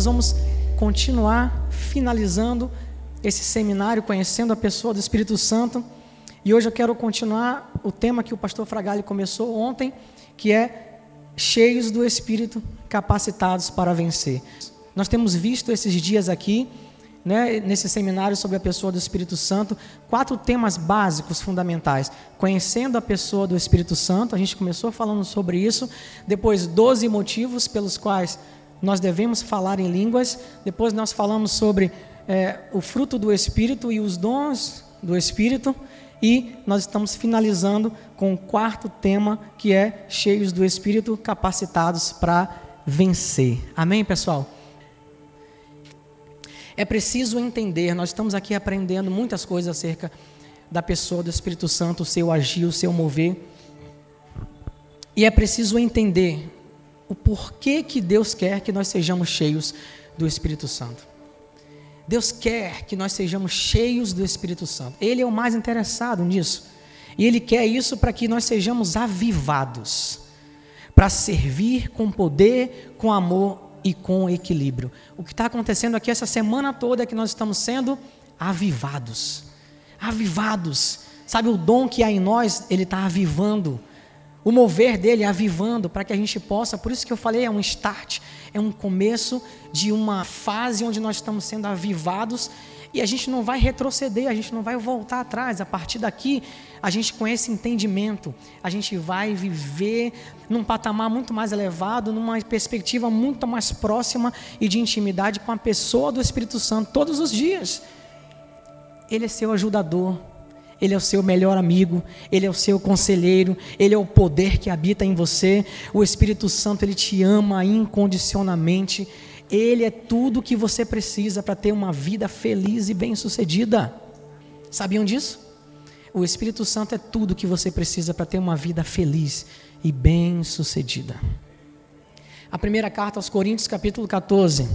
nós vamos continuar finalizando esse seminário conhecendo a pessoa do Espírito Santo. E hoje eu quero continuar o tema que o pastor Fragali começou ontem, que é cheios do Espírito, capacitados para vencer. Nós temos visto esses dias aqui, né, nesse seminário sobre a pessoa do Espírito Santo, quatro temas básicos, fundamentais. Conhecendo a pessoa do Espírito Santo, a gente começou falando sobre isso. Depois, 12 motivos pelos quais nós devemos falar em línguas. Depois, nós falamos sobre é, o fruto do Espírito e os dons do Espírito. E nós estamos finalizando com o quarto tema, que é cheios do Espírito, capacitados para vencer. Amém, pessoal? É preciso entender, nós estamos aqui aprendendo muitas coisas acerca da pessoa do Espírito Santo, o seu agir, o seu mover. E é preciso entender o porquê que Deus quer que nós sejamos cheios do Espírito Santo. Deus quer que nós sejamos cheios do Espírito Santo. Ele é o mais interessado nisso. E Ele quer isso para que nós sejamos avivados para servir com poder, com amor e com equilíbrio. O que está acontecendo aqui essa semana toda é que nós estamos sendo avivados. Avivados. Sabe, o dom que há em nós, ele está avivando. O mover dele avivando para que a gente possa, por isso que eu falei, é um start, é um começo de uma fase onde nós estamos sendo avivados e a gente não vai retroceder, a gente não vai voltar atrás. A partir daqui, a gente com esse entendimento, a gente vai viver num patamar muito mais elevado, numa perspectiva muito mais próxima e de intimidade com a pessoa do Espírito Santo todos os dias. Ele é seu ajudador, ele é o seu melhor amigo, Ele é o seu conselheiro, Ele é o poder que habita em você. O Espírito Santo, Ele te ama incondicionalmente. Ele é tudo o que você precisa para ter uma vida feliz e bem-sucedida. Sabiam disso? O Espírito Santo é tudo o que você precisa para ter uma vida feliz e bem-sucedida. A primeira carta aos Coríntios, capítulo 14.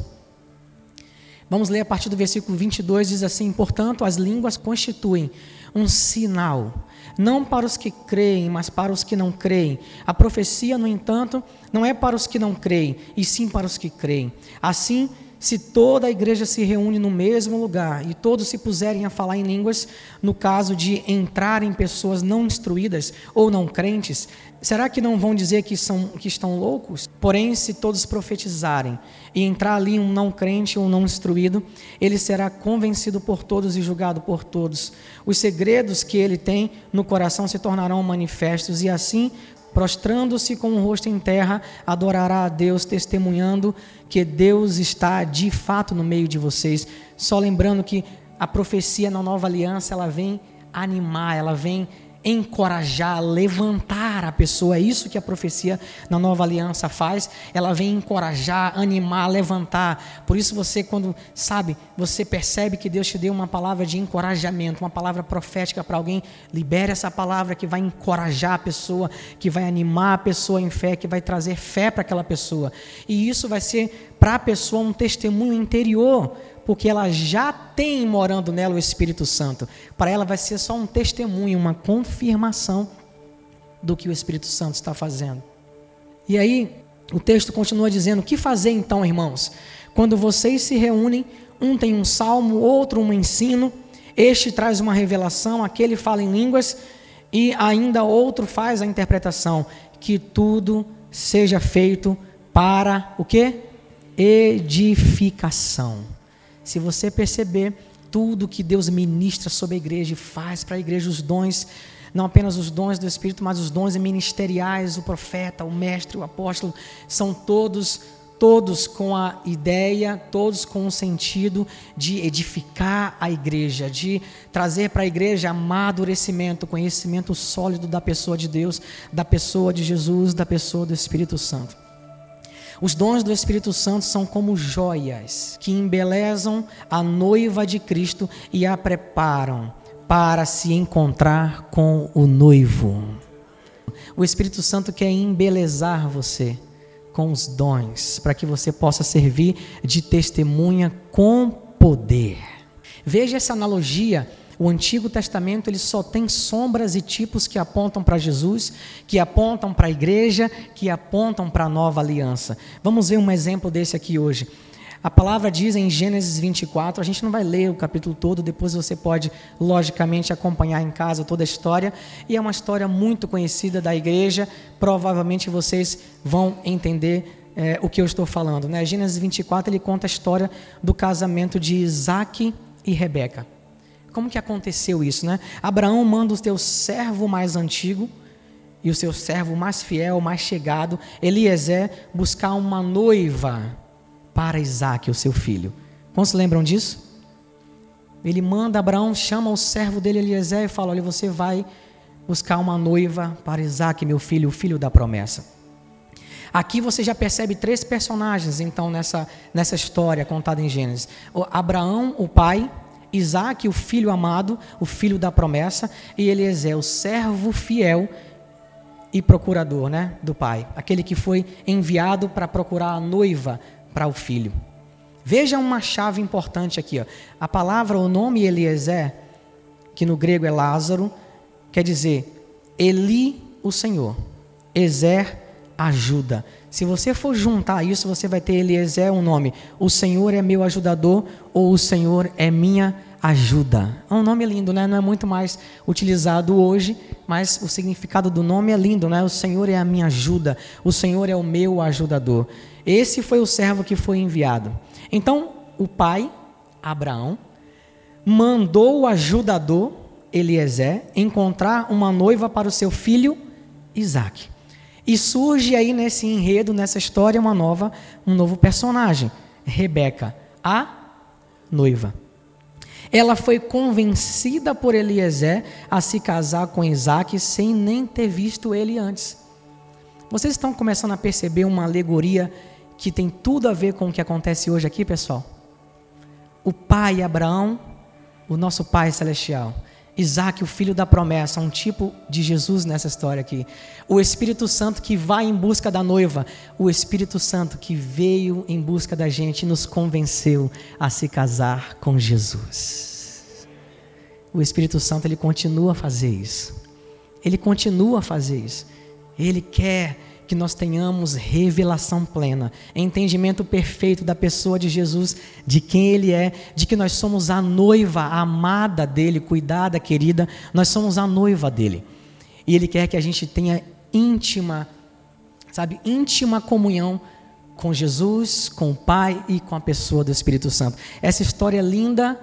Vamos ler a partir do versículo 22, diz assim: Portanto, as línguas constituem um sinal, não para os que creem, mas para os que não creem. A profecia, no entanto, não é para os que não creem, e sim para os que creem. Assim, se toda a igreja se reúne no mesmo lugar e todos se puserem a falar em línguas, no caso de entrarem pessoas não instruídas ou não crentes, será que não vão dizer que, são, que estão loucos? Porém, se todos profetizarem e entrar ali um não crente ou não instruído, ele será convencido por todos e julgado por todos. Os segredos que ele tem no coração se tornarão manifestos e assim prostrando-se com o rosto em terra, adorará a Deus, testemunhando que Deus está de fato no meio de vocês. Só lembrando que a profecia na nova aliança, ela vem animar, ela vem encorajar, levantar a pessoa. É isso que a profecia na nova aliança faz. Ela vem encorajar, animar, levantar. Por isso você quando sabe, você percebe que Deus te deu uma palavra de encorajamento, uma palavra profética para alguém, libere essa palavra que vai encorajar a pessoa, que vai animar a pessoa em fé, que vai trazer fé para aquela pessoa. E isso vai ser para a pessoa um testemunho interior porque ela já tem morando nela o Espírito Santo. Para ela vai ser só um testemunho, uma confirmação do que o Espírito Santo está fazendo. E aí, o texto continua dizendo: que fazer então, irmãos? Quando vocês se reúnem, um tem um salmo, outro um ensino, este traz uma revelação, aquele fala em línguas, e ainda outro faz a interpretação. Que tudo seja feito para o que? Edificação. Se você perceber tudo que Deus ministra sobre a igreja e faz para a igreja, os dons, não apenas os dons do Espírito, mas os dons ministeriais, o profeta, o mestre, o apóstolo, são todos todos com a ideia, todos com o sentido de edificar a igreja, de trazer para a igreja amadurecimento, conhecimento sólido da pessoa de Deus, da pessoa de Jesus, da pessoa do Espírito Santo. Os dons do Espírito Santo são como joias que embelezam a noiva de Cristo e a preparam para se encontrar com o noivo. O Espírito Santo quer embelezar você com os dons, para que você possa servir de testemunha com poder. Veja essa analogia o Antigo Testamento ele só tem sombras e tipos que apontam para Jesus, que apontam para a igreja, que apontam para a nova aliança. Vamos ver um exemplo desse aqui hoje. A palavra diz em Gênesis 24, a gente não vai ler o capítulo todo, depois você pode, logicamente, acompanhar em casa toda a história. E é uma história muito conhecida da igreja, provavelmente vocês vão entender é, o que eu estou falando. Né? Gênesis 24 ele conta a história do casamento de Isaac e Rebeca. Como que aconteceu isso? Né? Abraão manda o seu servo mais antigo e o seu servo mais fiel, mais chegado, Eliezer, buscar uma noiva para Isaac, o seu filho. Quantos lembram disso? Ele manda Abraão, chama o servo dele Eliezer e fala: Olha, você vai buscar uma noiva para Isaac, meu filho, o filho da promessa. Aqui você já percebe três personagens, então, nessa, nessa história contada em Gênesis: o Abraão, o pai, Isaac, o filho amado, o filho da promessa, e Eliezer, o servo fiel e procurador né, do pai, aquele que foi enviado para procurar a noiva para o filho. Veja uma chave importante aqui. Ó. A palavra, o nome Eliezer, que no grego é Lázaro, quer dizer Eli, o Senhor. Ezer, ajuda. Se você for juntar isso, você vai ter Eliezer um nome. O Senhor é meu ajudador ou o Senhor é minha ajuda. É um nome lindo, né? Não é muito mais utilizado hoje, mas o significado do nome é lindo, né? O Senhor é a minha ajuda, o Senhor é o meu ajudador. Esse foi o servo que foi enviado. Então, o pai, Abraão, mandou o ajudador, Eliezer, encontrar uma noiva para o seu filho Isaac. E surge aí nesse enredo, nessa história, uma nova, um novo personagem, Rebeca, a noiva. Ela foi convencida por Eliezer a se casar com Isaac sem nem ter visto ele antes. Vocês estão começando a perceber uma alegoria que tem tudo a ver com o que acontece hoje aqui, pessoal? O pai Abraão, o nosso pai celestial. Isaac, o filho da promessa, um tipo de Jesus nessa história aqui. O Espírito Santo que vai em busca da noiva. O Espírito Santo que veio em busca da gente e nos convenceu a se casar com Jesus. O Espírito Santo ele continua a fazer isso. Ele continua a fazer isso. Ele quer que nós tenhamos revelação plena, entendimento perfeito da pessoa de Jesus, de quem Ele é, de que nós somos a noiva amada dele, cuidada, querida, nós somos a noiva dele. E Ele quer que a gente tenha íntima, sabe, íntima comunhão com Jesus, com o Pai e com a pessoa do Espírito Santo. Essa história é linda,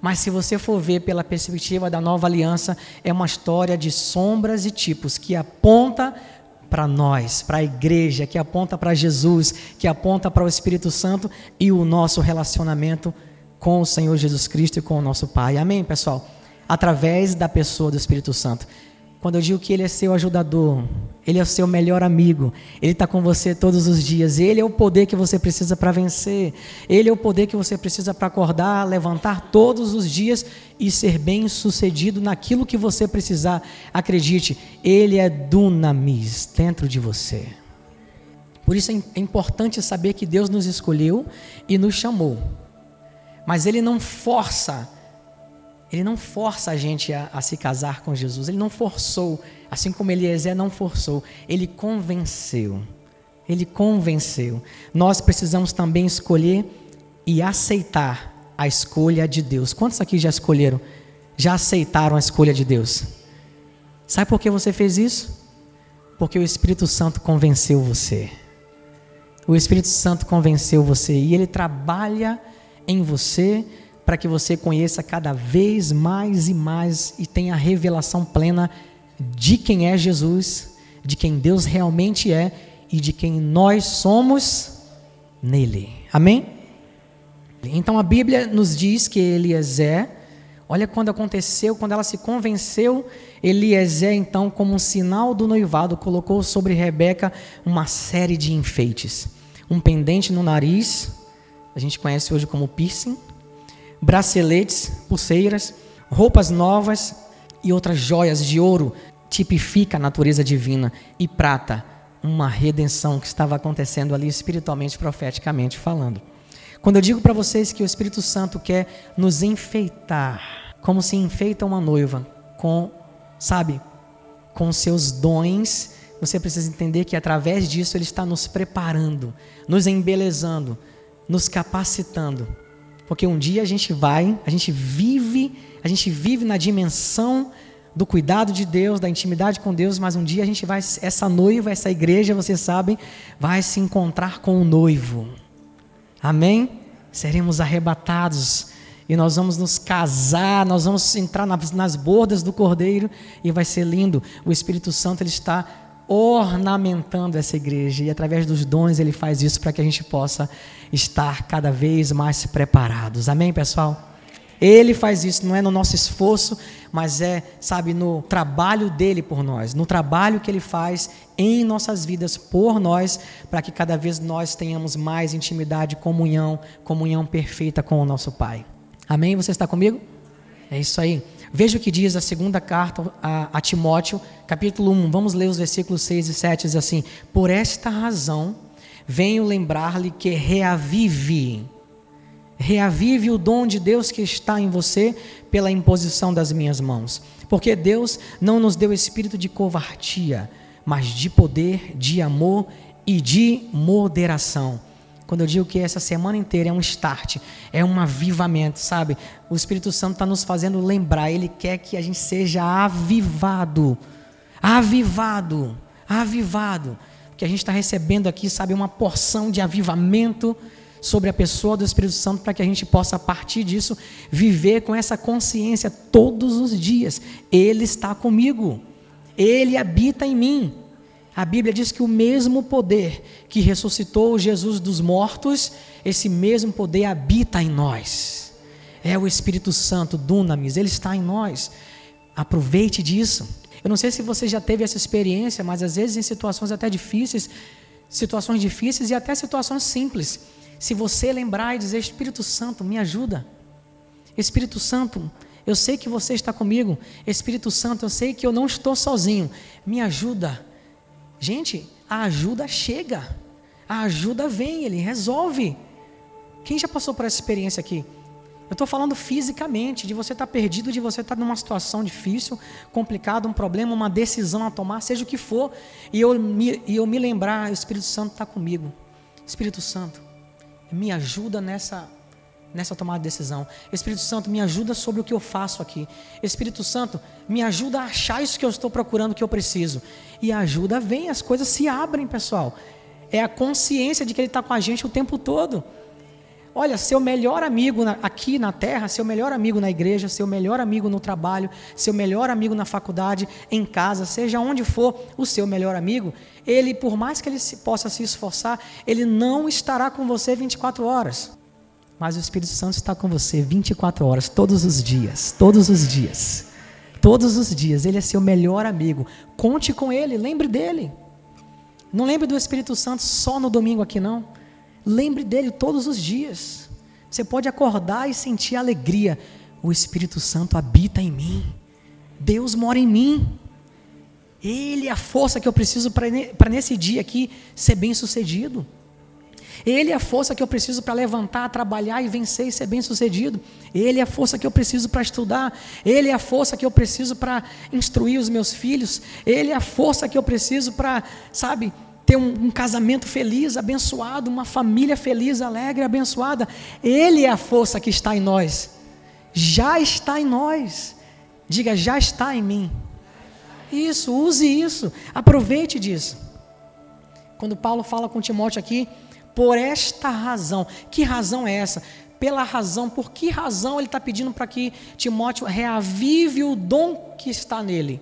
mas se você for ver pela perspectiva da nova aliança, é uma história de sombras e tipos que aponta para nós, para a igreja, que aponta para Jesus, que aponta para o Espírito Santo e o nosso relacionamento com o Senhor Jesus Cristo e com o nosso Pai. Amém, pessoal? Através da pessoa do Espírito Santo. Quando eu digo que Ele é seu ajudador, Ele é o seu melhor amigo, Ele está com você todos os dias, Ele é o poder que você precisa para vencer, Ele é o poder que você precisa para acordar, levantar todos os dias e ser bem sucedido naquilo que você precisar. Acredite, Ele é dunamis dentro de você. Por isso é, é importante saber que Deus nos escolheu e nos chamou, mas Ele não força ele não força a gente a, a, se casar com Jesus. Ele não forçou, assim como Eliezer não forçou. Ele convenceu. Ele convenceu. Nós precisamos também escolher e aceitar a escolha de Deus. Quantos aqui já escolheram? Já aceitaram a escolha de Deus? Sabe por que você fez isso? Porque o Espírito Santo convenceu você. O Espírito Santo convenceu você e ele trabalha em você para que você conheça cada vez mais e mais e tenha a revelação plena de quem é Jesus, de quem Deus realmente é e de quem nós somos nele. Amém? Então a Bíblia nos diz que Eliezer, olha quando aconteceu, quando ela se convenceu, Eliezer, então, como um sinal do noivado, colocou sobre Rebeca uma série de enfeites. Um pendente no nariz, a gente conhece hoje como piercing, braceletes, pulseiras, roupas novas e outras joias de ouro tipifica a natureza divina e prata, uma redenção que estava acontecendo ali espiritualmente, profeticamente falando. Quando eu digo para vocês que o Espírito Santo quer nos enfeitar, como se enfeita uma noiva com, sabe, com seus dons, você precisa entender que através disso ele está nos preparando, nos embelezando, nos capacitando. Porque um dia a gente vai, a gente vive, a gente vive na dimensão do cuidado de Deus, da intimidade com Deus, mas um dia a gente vai, essa noiva, essa igreja, vocês sabem, vai se encontrar com o noivo. Amém? Seremos arrebatados e nós vamos nos casar, nós vamos entrar nas, nas bordas do cordeiro e vai ser lindo. O Espírito Santo ele está ornamentando essa igreja e através dos dons ele faz isso para que a gente possa estar cada vez mais preparados. Amém, pessoal? Ele faz isso, não é no nosso esforço, mas é, sabe, no trabalho dele por nós, no trabalho que ele faz em nossas vidas por nós, para que cada vez nós tenhamos mais intimidade, comunhão, comunhão perfeita com o nosso Pai. Amém? Você está comigo? É isso aí. Veja o que diz a segunda carta a, a Timóteo, capítulo 1. Vamos ler os versículos 6 e 7. Diz assim: Por esta razão, venho lembrar-lhe que reavive reavive o dom de Deus que está em você pela imposição das minhas mãos. Porque Deus não nos deu espírito de covardia, mas de poder, de amor e de moderação. Quando eu digo que essa semana inteira é um start, é um avivamento, sabe? O Espírito Santo está nos fazendo lembrar, ele quer que a gente seja avivado. Avivado, avivado. Que a gente está recebendo aqui, sabe, uma porção de avivamento sobre a pessoa do Espírito Santo para que a gente possa, a partir disso, viver com essa consciência todos os dias. Ele está comigo, ele habita em mim. A Bíblia diz que o mesmo poder que ressuscitou Jesus dos mortos, esse mesmo poder habita em nós. É o Espírito Santo, Dunamis, ele está em nós. Aproveite disso. Eu não sei se você já teve essa experiência, mas às vezes em situações até difíceis, situações difíceis e até situações simples, se você lembrar e dizer: Espírito Santo, me ajuda. Espírito Santo, eu sei que você está comigo. Espírito Santo, eu sei que eu não estou sozinho. Me ajuda. Gente, a ajuda chega. A ajuda vem, ele resolve. Quem já passou por essa experiência aqui? Eu estou falando fisicamente, de você estar tá perdido, de você estar tá numa situação difícil, complicada, um problema, uma decisão a tomar, seja o que for, e eu me, e eu me lembrar, o Espírito Santo está comigo. Espírito Santo, me ajuda nessa nessa tomada de decisão. Espírito Santo, me ajuda sobre o que eu faço aqui. Espírito Santo, me ajuda a achar isso que eu estou procurando, que eu preciso. E a ajuda vem, as coisas se abrem, pessoal. É a consciência de que Ele está com a gente o tempo todo. Olha, seu melhor amigo aqui na terra, seu melhor amigo na igreja, seu melhor amigo no trabalho, seu melhor amigo na faculdade, em casa, seja onde for o seu melhor amigo, ele, por mais que ele se, possa se esforçar, ele não estará com você 24 horas. Mas o Espírito Santo está com você 24 horas, todos os dias, todos os dias. Todos os dias, ele é seu melhor amigo. Conte com ele, lembre dele. Não lembre do Espírito Santo só no domingo aqui, não. Lembre dele todos os dias. Você pode acordar e sentir alegria. O Espírito Santo habita em mim. Deus mora em mim. Ele é a força que eu preciso para nesse dia aqui ser bem sucedido. Ele é a força que eu preciso para levantar, trabalhar e vencer e ser bem sucedido. Ele é a força que eu preciso para estudar. Ele é a força que eu preciso para instruir os meus filhos. Ele é a força que eu preciso para, sabe, ter um, um, casamento feliz, abençoado, uma família feliz, alegre, abençoada. Ele é a força que está em nós. Já está em nós. Diga, já está em mim. Isso, use isso, aproveite disso. Quando Paulo fala com Timóteo aqui, por esta razão, que razão é essa? Pela razão, por que razão ele está pedindo para que Timóteo reavive o dom que está nele?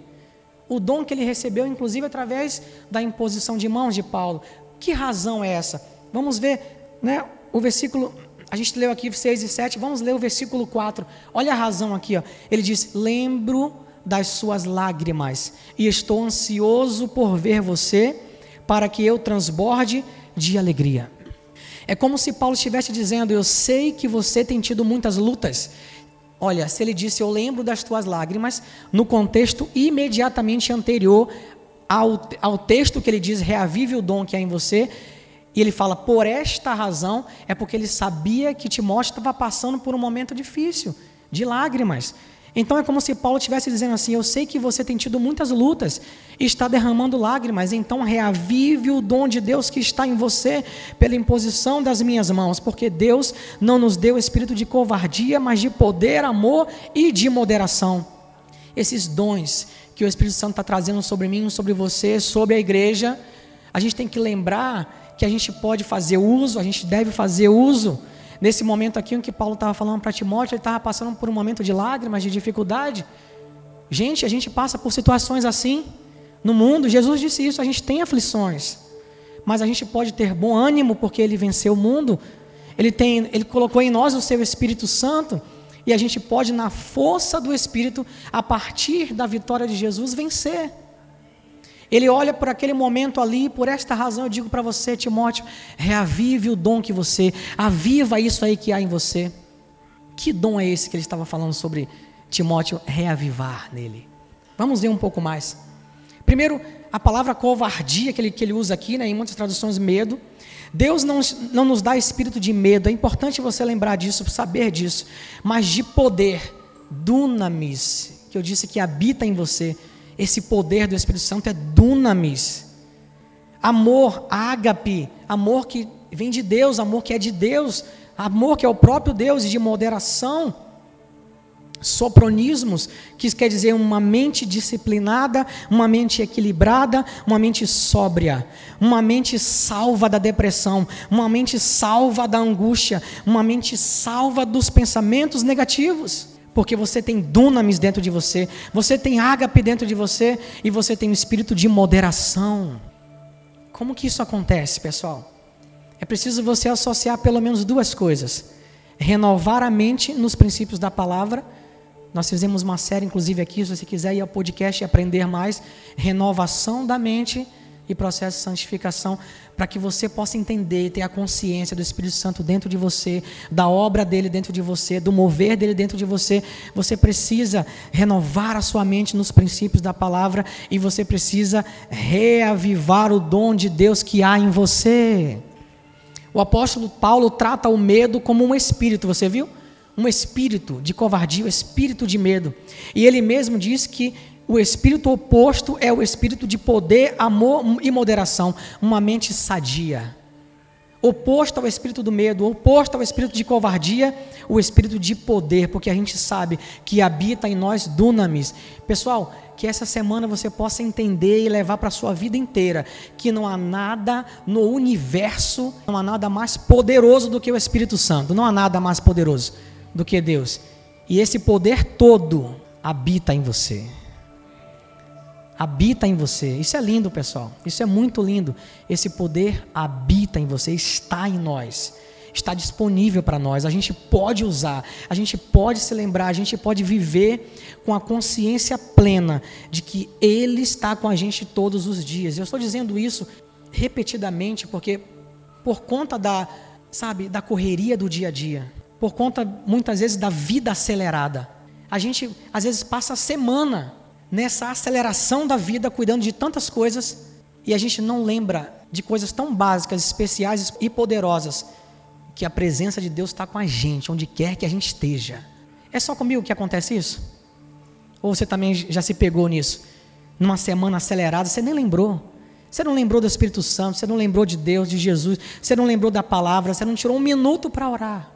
O dom que ele recebeu, inclusive através da imposição de mãos de Paulo. Que razão é essa? Vamos ver né, o versículo, a gente leu aqui 6 e 7, vamos ler o versículo 4. Olha a razão aqui, ó. ele diz: Lembro das suas lágrimas e estou ansioso por ver você, para que eu transborde de alegria. É como se Paulo estivesse dizendo: Eu sei que você tem tido muitas lutas, Olha, se ele disse, Eu lembro das tuas lágrimas, no contexto imediatamente anterior ao, ao texto que ele diz, Reavive o dom que há em você, e ele fala, Por esta razão, é porque ele sabia que Timóteo estava passando por um momento difícil, de lágrimas. Então é como se Paulo estivesse dizendo assim: Eu sei que você tem tido muitas lutas está derramando lágrimas, então reavive o dom de Deus que está em você pela imposição das minhas mãos, porque Deus não nos deu espírito de covardia, mas de poder, amor e de moderação. Esses dons que o Espírito Santo está trazendo sobre mim, sobre você, sobre a igreja, a gente tem que lembrar que a gente pode fazer uso, a gente deve fazer uso Nesse momento aqui em que Paulo estava falando para Timóteo, ele estava passando por um momento de lágrimas, de dificuldade. Gente, a gente passa por situações assim no mundo. Jesus disse isso, a gente tem aflições. Mas a gente pode ter bom ânimo porque ele venceu o mundo. Ele tem, ele colocou em nós o seu Espírito Santo e a gente pode na força do Espírito, a partir da vitória de Jesus, vencer. Ele olha por aquele momento ali, por esta razão eu digo para você, Timóteo, reavive o dom que você, aviva isso aí que há em você. Que dom é esse que ele estava falando sobre Timóteo reavivar nele? Vamos ver um pouco mais. Primeiro, a palavra covardia que ele, que ele usa aqui, né, em muitas traduções, medo. Deus não, não nos dá espírito de medo, é importante você lembrar disso, saber disso, mas de poder, dunamis, que eu disse que habita em você. Esse poder do Espírito Santo é dunamis. Amor, ágape, amor que vem de Deus, amor que é de Deus, amor que é o próprio Deus e de moderação. Sopronismos, que quer dizer uma mente disciplinada, uma mente equilibrada, uma mente sóbria, uma mente salva da depressão, uma mente salva da angústia, uma mente salva dos pensamentos negativos porque você tem dunamis dentro de você, você tem ágape dentro de você e você tem um espírito de moderação. Como que isso acontece, pessoal? É preciso você associar pelo menos duas coisas: renovar a mente nos princípios da palavra. Nós fizemos uma série, inclusive, aqui, se você quiser ir ao podcast e aprender mais, renovação da mente e processo de santificação, para que você possa entender e ter a consciência do Espírito Santo dentro de você, da obra dele dentro de você, do mover dele dentro de você. Você precisa renovar a sua mente nos princípios da palavra e você precisa reavivar o dom de Deus que há em você. O apóstolo Paulo trata o medo como um espírito, você viu? Um espírito de covardia, um espírito de medo. E ele mesmo diz que o espírito oposto é o espírito de poder, amor e moderação, uma mente sadia. Oposto ao espírito do medo, oposto ao espírito de covardia, o espírito de poder, porque a gente sabe que habita em nós dunamis. Pessoal, que essa semana você possa entender e levar para a sua vida inteira que não há nada no universo, não há nada mais poderoso do que o Espírito Santo, não há nada mais poderoso do que Deus. E esse poder todo habita em você habita em você. Isso é lindo, pessoal. Isso é muito lindo. Esse poder habita em você, está em nós. Está disponível para nós, a gente pode usar, a gente pode se lembrar, a gente pode viver com a consciência plena de que Ele está com a gente todos os dias. Eu estou dizendo isso repetidamente porque, por conta da, sabe, da correria do dia a dia, por conta muitas vezes da vida acelerada, a gente às vezes passa a semana nessa aceleração da vida, cuidando de tantas coisas, e a gente não lembra de coisas tão básicas, especiais e poderosas, que a presença de Deus está com a gente, onde quer que a gente esteja. É só comigo que acontece isso? Ou você também já se pegou nisso? Numa semana acelerada, você nem lembrou. Você não lembrou do Espírito Santo, você não lembrou de Deus, de Jesus, você não lembrou da palavra, você não tirou um minuto para orar,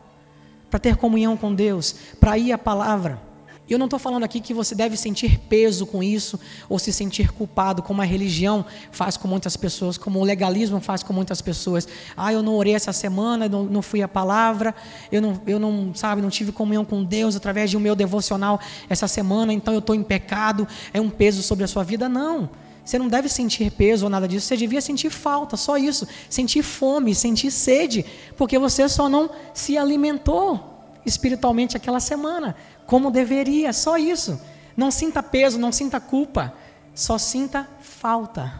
para ter comunhão com Deus, para ir à palavra. E eu não estou falando aqui que você deve sentir peso com isso, ou se sentir culpado, como a religião faz com muitas pessoas, como o legalismo faz com muitas pessoas. Ah, eu não orei essa semana, não, não fui à palavra, eu não, eu não, sabe, não tive comunhão com Deus através de um meu devocional essa semana, então eu estou em pecado, é um peso sobre a sua vida. Não. Você não deve sentir peso ou nada disso, você devia sentir falta, só isso. Sentir fome, sentir sede, porque você só não se alimentou espiritualmente aquela semana como deveria, só isso. Não sinta peso, não sinta culpa, só sinta falta.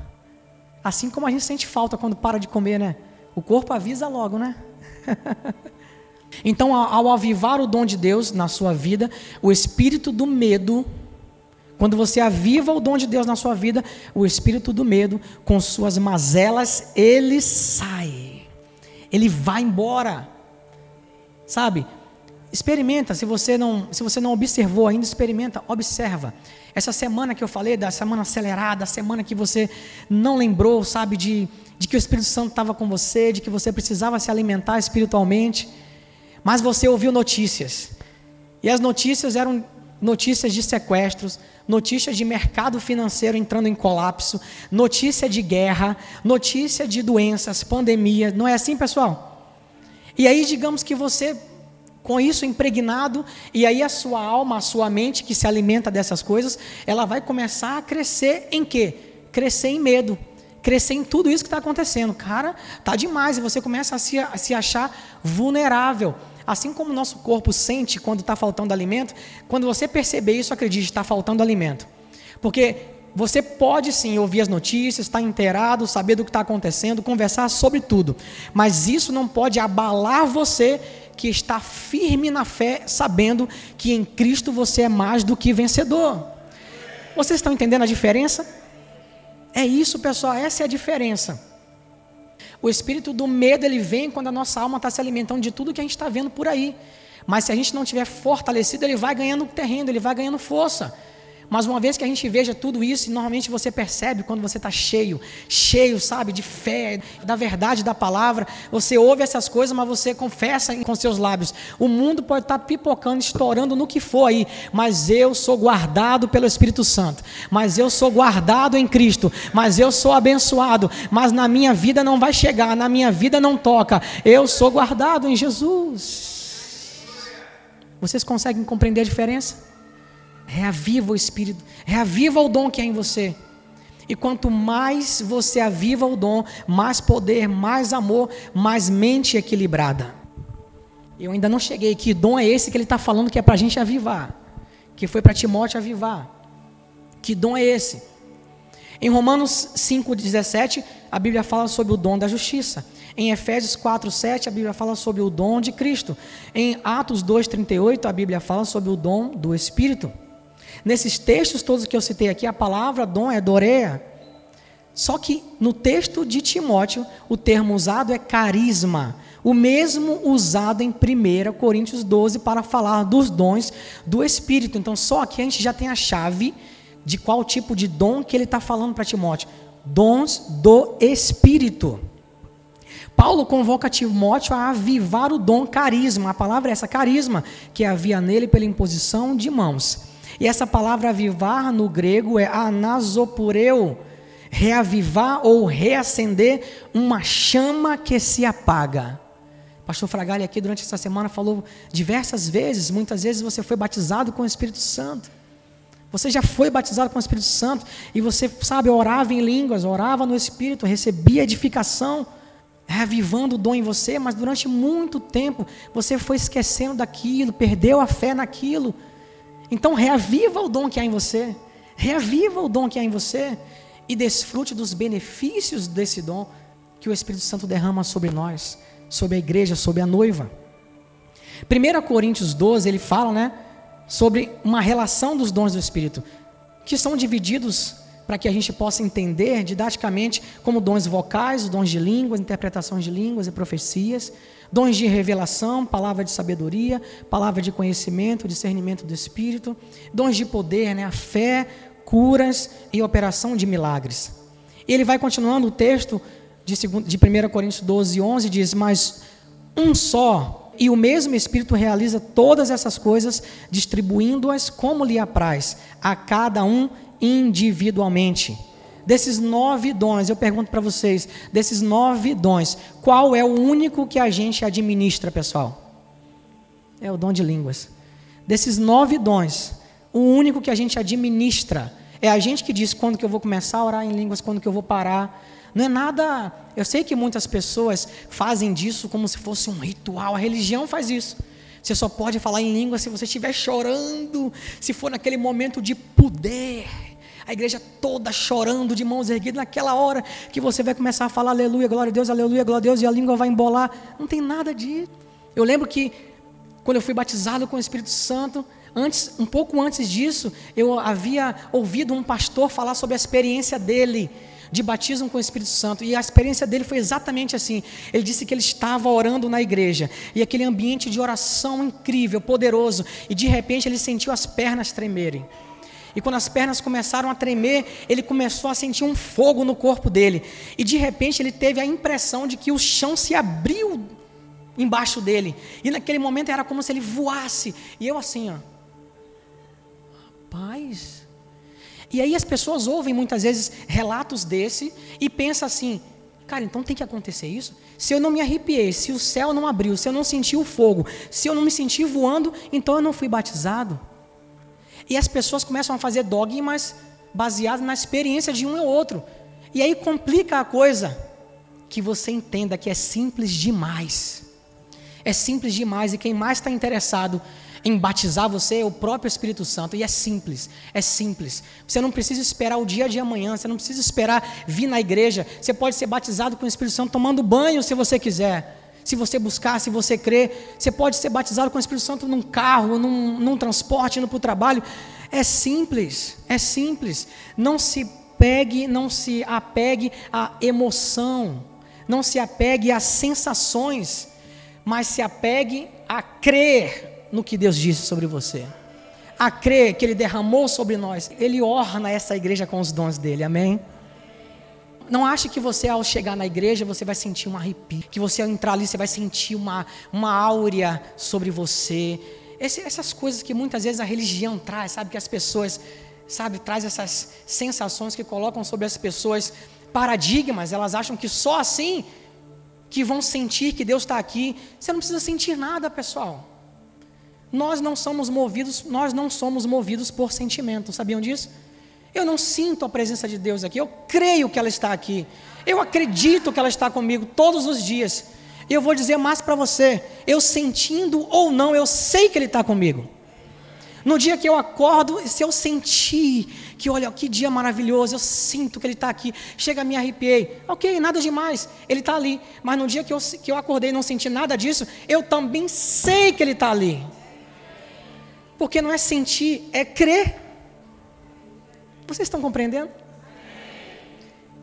Assim como a gente sente falta quando para de comer, né? O corpo avisa logo, né? então, ao avivar o dom de Deus na sua vida, o espírito do medo, quando você aviva o dom de Deus na sua vida, o espírito do medo, com suas mazelas, ele sai. Ele vai embora. Sabe? Experimenta, se você não, se você não observou ainda, experimenta, observa. Essa semana que eu falei, da semana acelerada, a semana que você não lembrou, sabe, de, de que o Espírito Santo estava com você, de que você precisava se alimentar espiritualmente, mas você ouviu notícias. E as notícias eram notícias de sequestros, notícias de mercado financeiro entrando em colapso, notícia de guerra, notícia de doenças, pandemia. Não é assim, pessoal? E aí, digamos que você com isso impregnado, e aí a sua alma, a sua mente que se alimenta dessas coisas, ela vai começar a crescer em quê? Crescer em medo, crescer em tudo isso que está acontecendo. Cara, tá demais, e você começa a se, a se achar vulnerável. Assim como o nosso corpo sente quando está faltando alimento, quando você perceber isso, acredite, está faltando alimento. Porque você pode sim ouvir as notícias, estar inteirado, saber do que está acontecendo, conversar sobre tudo, mas isso não pode abalar você que está firme na fé, sabendo que em Cristo você é mais do que vencedor. Vocês estão entendendo a diferença? É isso, pessoal, essa é a diferença. O espírito do medo ele vem quando a nossa alma está se alimentando de tudo que a gente está vendo por aí. Mas se a gente não tiver fortalecido, ele vai ganhando terreno, ele vai ganhando força. Mas uma vez que a gente veja tudo isso, normalmente você percebe quando você está cheio, cheio, sabe, de fé, da verdade da palavra, você ouve essas coisas, mas você confessa com seus lábios. O mundo pode estar tá pipocando, estourando no que for aí, mas eu sou guardado pelo Espírito Santo, mas eu sou guardado em Cristo, mas eu sou abençoado, mas na minha vida não vai chegar, na minha vida não toca, eu sou guardado em Jesus. Vocês conseguem compreender a diferença? Reaviva o Espírito, reaviva o dom que há em você. E quanto mais você aviva o dom, mais poder, mais amor, mais mente equilibrada. Eu ainda não cheguei. Que dom é esse que ele está falando que é para a gente avivar? Que foi para Timóteo avivar. Que dom é esse? Em Romanos 5,17, a Bíblia fala sobre o dom da justiça. Em Efésios 4,7, a Bíblia fala sobre o dom de Cristo. Em Atos 2,38, a Bíblia fala sobre o dom do Espírito. Nesses textos todos que eu citei aqui, a palavra dom é dorea. Só que no texto de Timóteo, o termo usado é carisma, o mesmo usado em 1 Coríntios 12 para falar dos dons do Espírito. Então, só aqui a gente já tem a chave de qual tipo de dom que ele está falando para Timóteo: dons do Espírito. Paulo convoca Timóteo a avivar o dom carisma, a palavra é essa, carisma, que havia nele pela imposição de mãos. E essa palavra avivar no grego é anasopureu, reavivar ou reacender uma chama que se apaga. Pastor Fragalli aqui durante essa semana falou diversas vezes, muitas vezes você foi batizado com o Espírito Santo. Você já foi batizado com o Espírito Santo e você, sabe, orava em línguas, orava no Espírito, recebia edificação, reavivando o dom em você, mas durante muito tempo você foi esquecendo daquilo, perdeu a fé naquilo. Então reaviva o dom que há em você, reaviva o dom que há em você e desfrute dos benefícios desse dom que o Espírito Santo derrama sobre nós, sobre a igreja, sobre a noiva. 1 Coríntios 12, ele fala, né, sobre uma relação dos dons do Espírito, que são divididos para que a gente possa entender didaticamente como dons vocais, dons de línguas, interpretações de línguas e profecias, dons de revelação, palavra de sabedoria, palavra de conhecimento, discernimento do Espírito, dons de poder, né, a fé, curas e operação de milagres. Ele vai continuando o texto de, 1 Coríntios 12, 11, diz: Mas um só e o mesmo Espírito realiza todas essas coisas, distribuindo-as como lhe apraz, a cada um individualmente. Desses nove dons, eu pergunto para vocês: desses nove dons, qual é o único que a gente administra, pessoal? É o dom de línguas. Desses nove dons, o único que a gente administra é a gente que diz quando que eu vou começar a orar em línguas, quando que eu vou parar. Não é nada. Eu sei que muitas pessoas fazem disso como se fosse um ritual. A religião faz isso. Você só pode falar em língua se você estiver chorando, se for naquele momento de poder a igreja toda chorando, de mãos erguidas, naquela hora que você vai começar a falar aleluia, glória a Deus, aleluia, glória a Deus, e a língua vai embolar. Não tem nada disso. Eu lembro que quando eu fui batizado com o Espírito Santo, antes, um pouco antes disso, eu havia ouvido um pastor falar sobre a experiência dele de batismo com o Espírito Santo. E a experiência dele foi exatamente assim. Ele disse que ele estava orando na igreja. E aquele ambiente de oração incrível, poderoso. E de repente ele sentiu as pernas tremerem. E quando as pernas começaram a tremer, ele começou a sentir um fogo no corpo dele. E de repente ele teve a impressão de que o chão se abriu embaixo dele. E naquele momento era como se ele voasse. E eu assim, ó. Rapaz. E aí as pessoas ouvem muitas vezes relatos desse e pensam assim: cara, então tem que acontecer isso? Se eu não me arrepiei, se o céu não abriu, se eu não senti o fogo, se eu não me senti voando, então eu não fui batizado. E as pessoas começam a fazer dogmas baseados na experiência de um e outro. E aí complica a coisa que você entenda que é simples demais. É simples demais e quem mais está interessado em batizar você é o próprio Espírito Santo. E é simples, é simples. Você não precisa esperar o dia de amanhã, você não precisa esperar vir na igreja. Você pode ser batizado com o Espírito Santo tomando banho se você quiser. Se você buscar, se você crer, você pode ser batizado com o Espírito Santo num carro, num, num transporte, indo para o trabalho. É simples, é simples. Não se pegue, não se apegue à emoção, não se apegue às sensações, mas se apegue a crer no que Deus disse sobre você, a crer que Ele derramou sobre nós. Ele orna essa igreja com os dons dele, amém? Não ache que você, ao chegar na igreja, você vai sentir um arrepio, que você, ao entrar ali, você vai sentir uma, uma áurea sobre você. Esse, essas coisas que muitas vezes a religião traz, sabe? Que as pessoas, sabe, traz essas sensações que colocam sobre as pessoas paradigmas, elas acham que só assim que vão sentir que Deus está aqui. Você não precisa sentir nada, pessoal. Nós não somos movidos, nós não somos movidos por sentimento, sabiam disso? Eu não sinto a presença de Deus aqui, eu creio que ela está aqui. Eu acredito que ela está comigo todos os dias. E eu vou dizer mais para você: eu sentindo ou não, eu sei que Ele está comigo. No dia que eu acordo, se eu sentir que, olha, que dia maravilhoso, eu sinto que Ele está aqui, chega, me arrepiei. Ok, nada demais, Ele está ali. Mas no dia que eu, que eu acordei e não senti nada disso, eu também sei que Ele está ali. Porque não é sentir, é crer. Vocês estão compreendendo?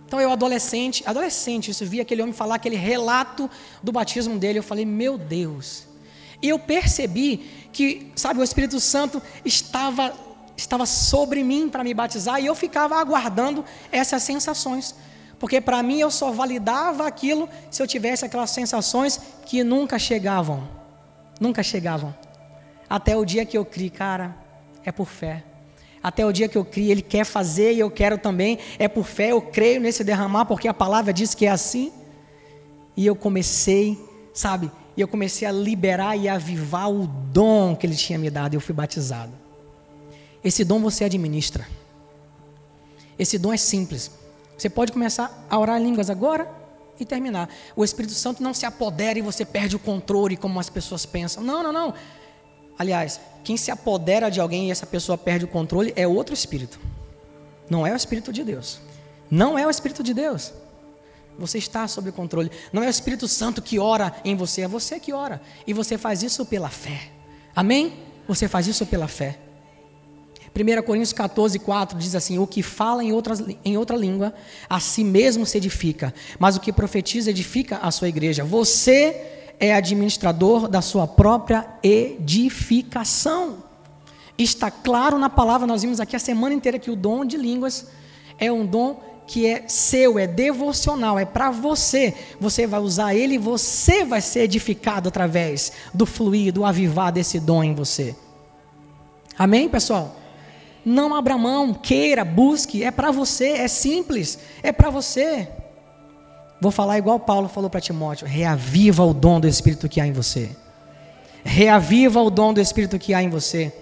Então eu adolescente, adolescente, isso vi aquele homem falar aquele relato do batismo dele, eu falei, meu Deus. E eu percebi que, sabe, o Espírito Santo estava estava sobre mim para me batizar e eu ficava aguardando essas sensações. Porque para mim eu só validava aquilo se eu tivesse aquelas sensações que nunca chegavam. Nunca chegavam. Até o dia que eu criei, cara, é por fé. Até o dia que eu criei, Ele quer fazer e eu quero também, é por fé, eu creio nesse derramar, porque a palavra diz que é assim. E eu comecei, sabe, e eu comecei a liberar e avivar o dom que Ele tinha me dado, eu fui batizado. Esse dom você administra. Esse dom é simples. Você pode começar a orar línguas agora e terminar. O Espírito Santo não se apodera e você perde o controle, como as pessoas pensam. Não, não, não. Aliás, quem se apodera de alguém e essa pessoa perde o controle é outro espírito. Não é o espírito de Deus. Não é o espírito de Deus. Você está sob controle. Não é o Espírito Santo que ora em você, é você que ora. E você faz isso pela fé. Amém? Você faz isso pela fé. 1 Coríntios 14, 4 diz assim: O que fala em, outras, em outra língua, a si mesmo se edifica, mas o que profetiza edifica a sua igreja. Você é administrador da sua própria edificação. Está claro na palavra, nós vimos aqui a semana inteira que o dom de línguas é um dom que é seu, é devocional, é para você. Você vai usar ele e você vai ser edificado através do fluir, do avivar desse dom em você. Amém, pessoal? Não abra mão, queira, busque, é para você, é simples, é para você. Vou falar igual Paulo falou para Timóteo: reaviva o dom do Espírito que há em você. Reaviva o dom do Espírito que há em você.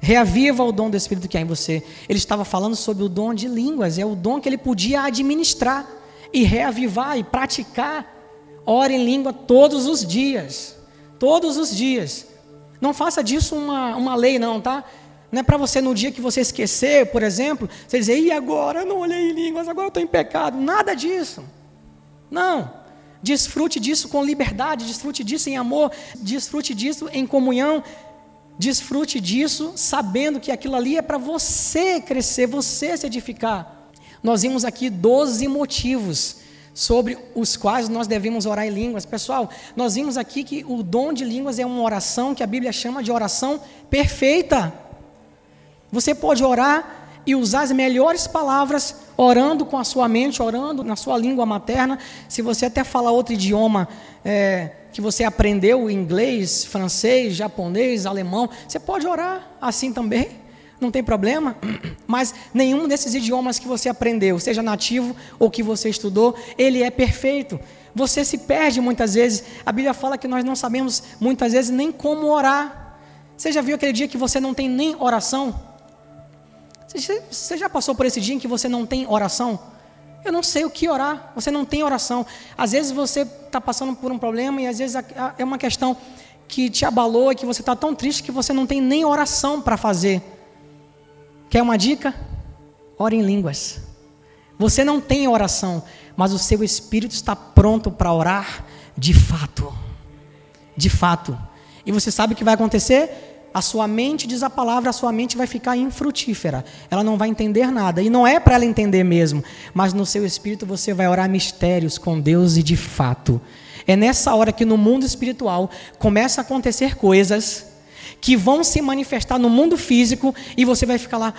Reaviva o dom do Espírito que há em você. Ele estava falando sobre o dom de línguas, é o dom que ele podia administrar e reavivar e praticar. Ore em língua todos os dias. Todos os dias. Não faça disso uma, uma lei, não, tá? Não é para você no dia que você esquecer, por exemplo, você dizer, e agora? Eu não olhei em línguas, agora eu estou em pecado. Nada disso. Não. Desfrute disso com liberdade, desfrute disso em amor, desfrute disso em comunhão, desfrute disso sabendo que aquilo ali é para você crescer, você se edificar. nós vimos aqui 12 motivos sobre os quais nós devemos orar em línguas. Pessoal, nós vimos aqui que o dom de línguas é uma oração que a Bíblia chama de oração perfeita. Você pode orar e usar as melhores palavras, orando com a sua mente, orando na sua língua materna. Se você até falar outro idioma é, que você aprendeu, inglês, francês, japonês, alemão, você pode orar assim também não tem problema, mas nenhum desses idiomas que você aprendeu, seja nativo ou que você estudou, ele é perfeito. Você se perde muitas vezes. A Bíblia fala que nós não sabemos muitas vezes nem como orar. Você já viu aquele dia que você não tem nem oração? Você já passou por esse dia em que você não tem oração? Eu não sei o que orar. Você não tem oração. Às vezes você está passando por um problema e às vezes é uma questão que te abalou e que você está tão triste que você não tem nem oração para fazer. Quer uma dica? Ore em línguas. Você não tem oração, mas o seu espírito está pronto para orar de fato. De fato. E você sabe o que vai acontecer? A sua mente, diz a palavra, a sua mente vai ficar infrutífera. Ela não vai entender nada. E não é para ela entender mesmo. Mas no seu espírito você vai orar mistérios com Deus e de fato. É nessa hora que no mundo espiritual começa a acontecer coisas que vão se manifestar no mundo físico e você vai ficar lá.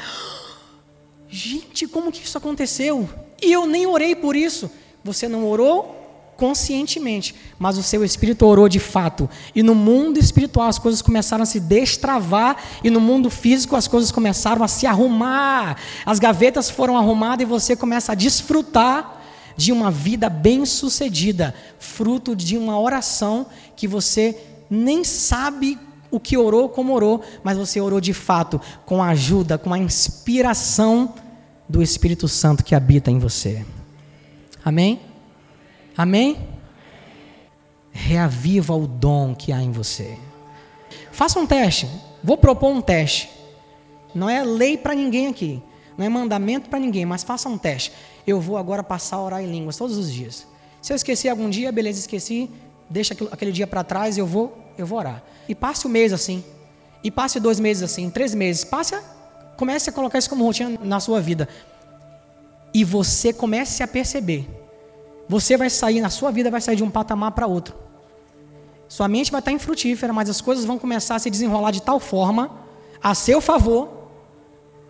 Gente, como que isso aconteceu? E eu nem orei por isso. Você não orou conscientemente, mas o seu espírito orou de fato. E no mundo espiritual as coisas começaram a se destravar e no mundo físico as coisas começaram a se arrumar. As gavetas foram arrumadas e você começa a desfrutar de uma vida bem-sucedida, fruto de uma oração que você nem sabe o que orou como orou, mas você orou de fato, com a ajuda, com a inspiração do Espírito Santo que habita em você. Amém? Amém? Reaviva o dom que há em você. Faça um teste. Vou propor um teste. Não é lei para ninguém aqui. Não é mandamento para ninguém, mas faça um teste. Eu vou agora passar a orar em línguas todos os dias. Se eu esquecer algum dia, beleza, esqueci. Deixa aquele dia para trás, eu vou, eu vou orar. E passe o um mês assim. E passe dois meses assim, três meses. Passe, a, comece a colocar isso como rotina na sua vida. E você comece a perceber. Você vai sair, na sua vida vai sair de um patamar para outro. Sua mente vai estar infrutífera, mas as coisas vão começar a se desenrolar de tal forma, a seu favor,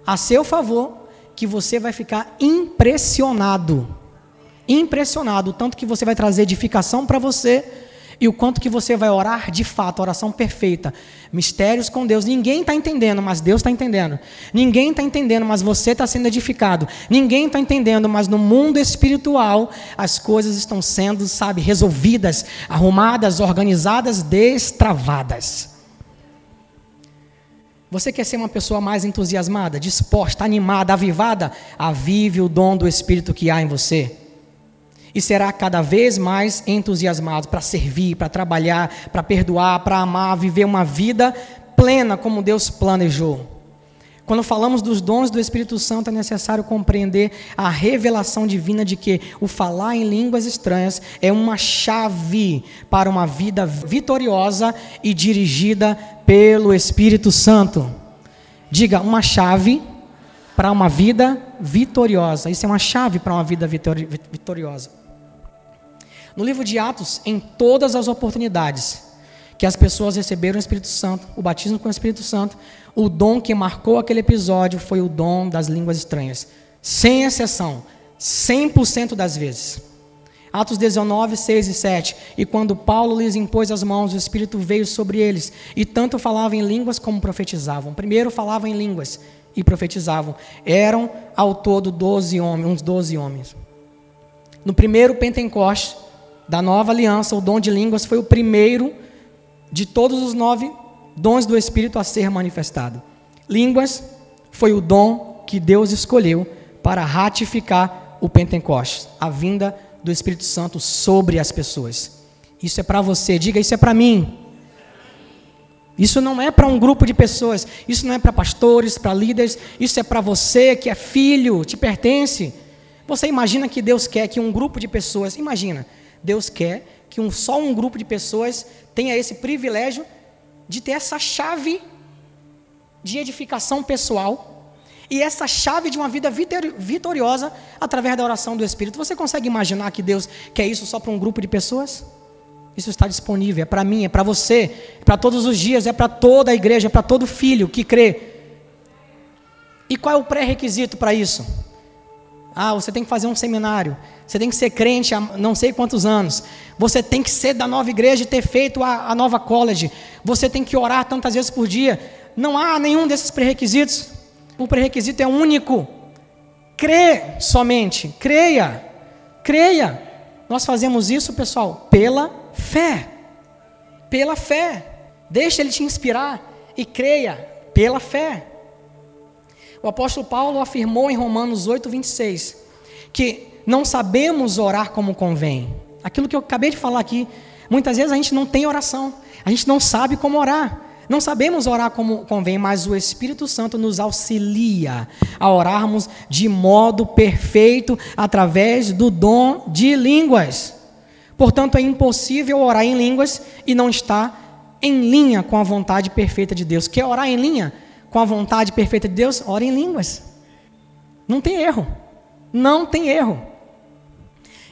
a seu favor, que você vai ficar impressionado. Impressionado, tanto que você vai trazer edificação para você e o quanto que você vai orar de fato, oração perfeita, mistérios com Deus. Ninguém está entendendo, mas Deus está entendendo. Ninguém está entendendo, mas você está sendo edificado. Ninguém está entendendo, mas no mundo espiritual as coisas estão sendo, sabe, resolvidas, arrumadas, organizadas, destravadas. Você quer ser uma pessoa mais entusiasmada, disposta, animada, avivada? Avive o dom do Espírito que há em você e será cada vez mais entusiasmado para servir, para trabalhar, para perdoar, para amar, viver uma vida plena como Deus planejou. Quando falamos dos dons do Espírito Santo, é necessário compreender a revelação divina de que o falar em línguas estranhas é uma chave para uma vida vitoriosa e dirigida pelo Espírito Santo. Diga, uma chave para uma vida vitoriosa. Isso é uma chave para uma vida vitoriosa. No livro de Atos, em todas as oportunidades que as pessoas receberam o Espírito Santo, o batismo com o Espírito Santo, o dom que marcou aquele episódio foi o dom das línguas estranhas. Sem exceção, 100% das vezes. Atos 19, 6 e 7. E quando Paulo lhes impôs as mãos, o Espírito veio sobre eles, e tanto falavam em línguas como profetizavam. Primeiro falavam em línguas e profetizavam. Eram ao todo 12 homens, uns 12 homens. No primeiro Pentecostes, da nova aliança, o dom de línguas foi o primeiro de todos os nove dons do Espírito a ser manifestado. Línguas foi o dom que Deus escolheu para ratificar o Pentecostes, a vinda do Espírito Santo sobre as pessoas. Isso é para você, diga isso é para mim. Isso não é para um grupo de pessoas, isso não é para pastores, para líderes, isso é para você que é filho, te pertence. Você imagina que Deus quer que um grupo de pessoas, imagina, Deus quer que um, só um grupo de pessoas tenha esse privilégio de ter essa chave de edificação pessoal, E essa chave de uma vida vitoriosa através da oração do Espírito. Você consegue imaginar que Deus quer isso só para um grupo de pessoas? Isso está disponível, é para mim, é para você, é para todos os dias, é para toda a igreja, é para todo filho que crê. E qual é o pré-requisito para isso? Ah, você tem que fazer um seminário, você tem que ser crente há não sei quantos anos, você tem que ser da nova igreja e ter feito a, a nova college, você tem que orar tantas vezes por dia. Não há nenhum desses pré-requisitos. O pré-requisito é único. Crê somente, creia, creia. Nós fazemos isso, pessoal, pela fé. Pela fé. Deixa ele te inspirar e creia pela fé. O apóstolo Paulo afirmou em Romanos 8, 26, que não sabemos orar como convém. Aquilo que eu acabei de falar aqui, muitas vezes a gente não tem oração, a gente não sabe como orar. Não sabemos orar como convém, mas o Espírito Santo nos auxilia a orarmos de modo perfeito através do dom de línguas. Portanto, é impossível orar em línguas e não estar em linha com a vontade perfeita de Deus. Quer orar em linha com a vontade perfeita de Deus? Ore em línguas. Não tem erro. Não tem erro.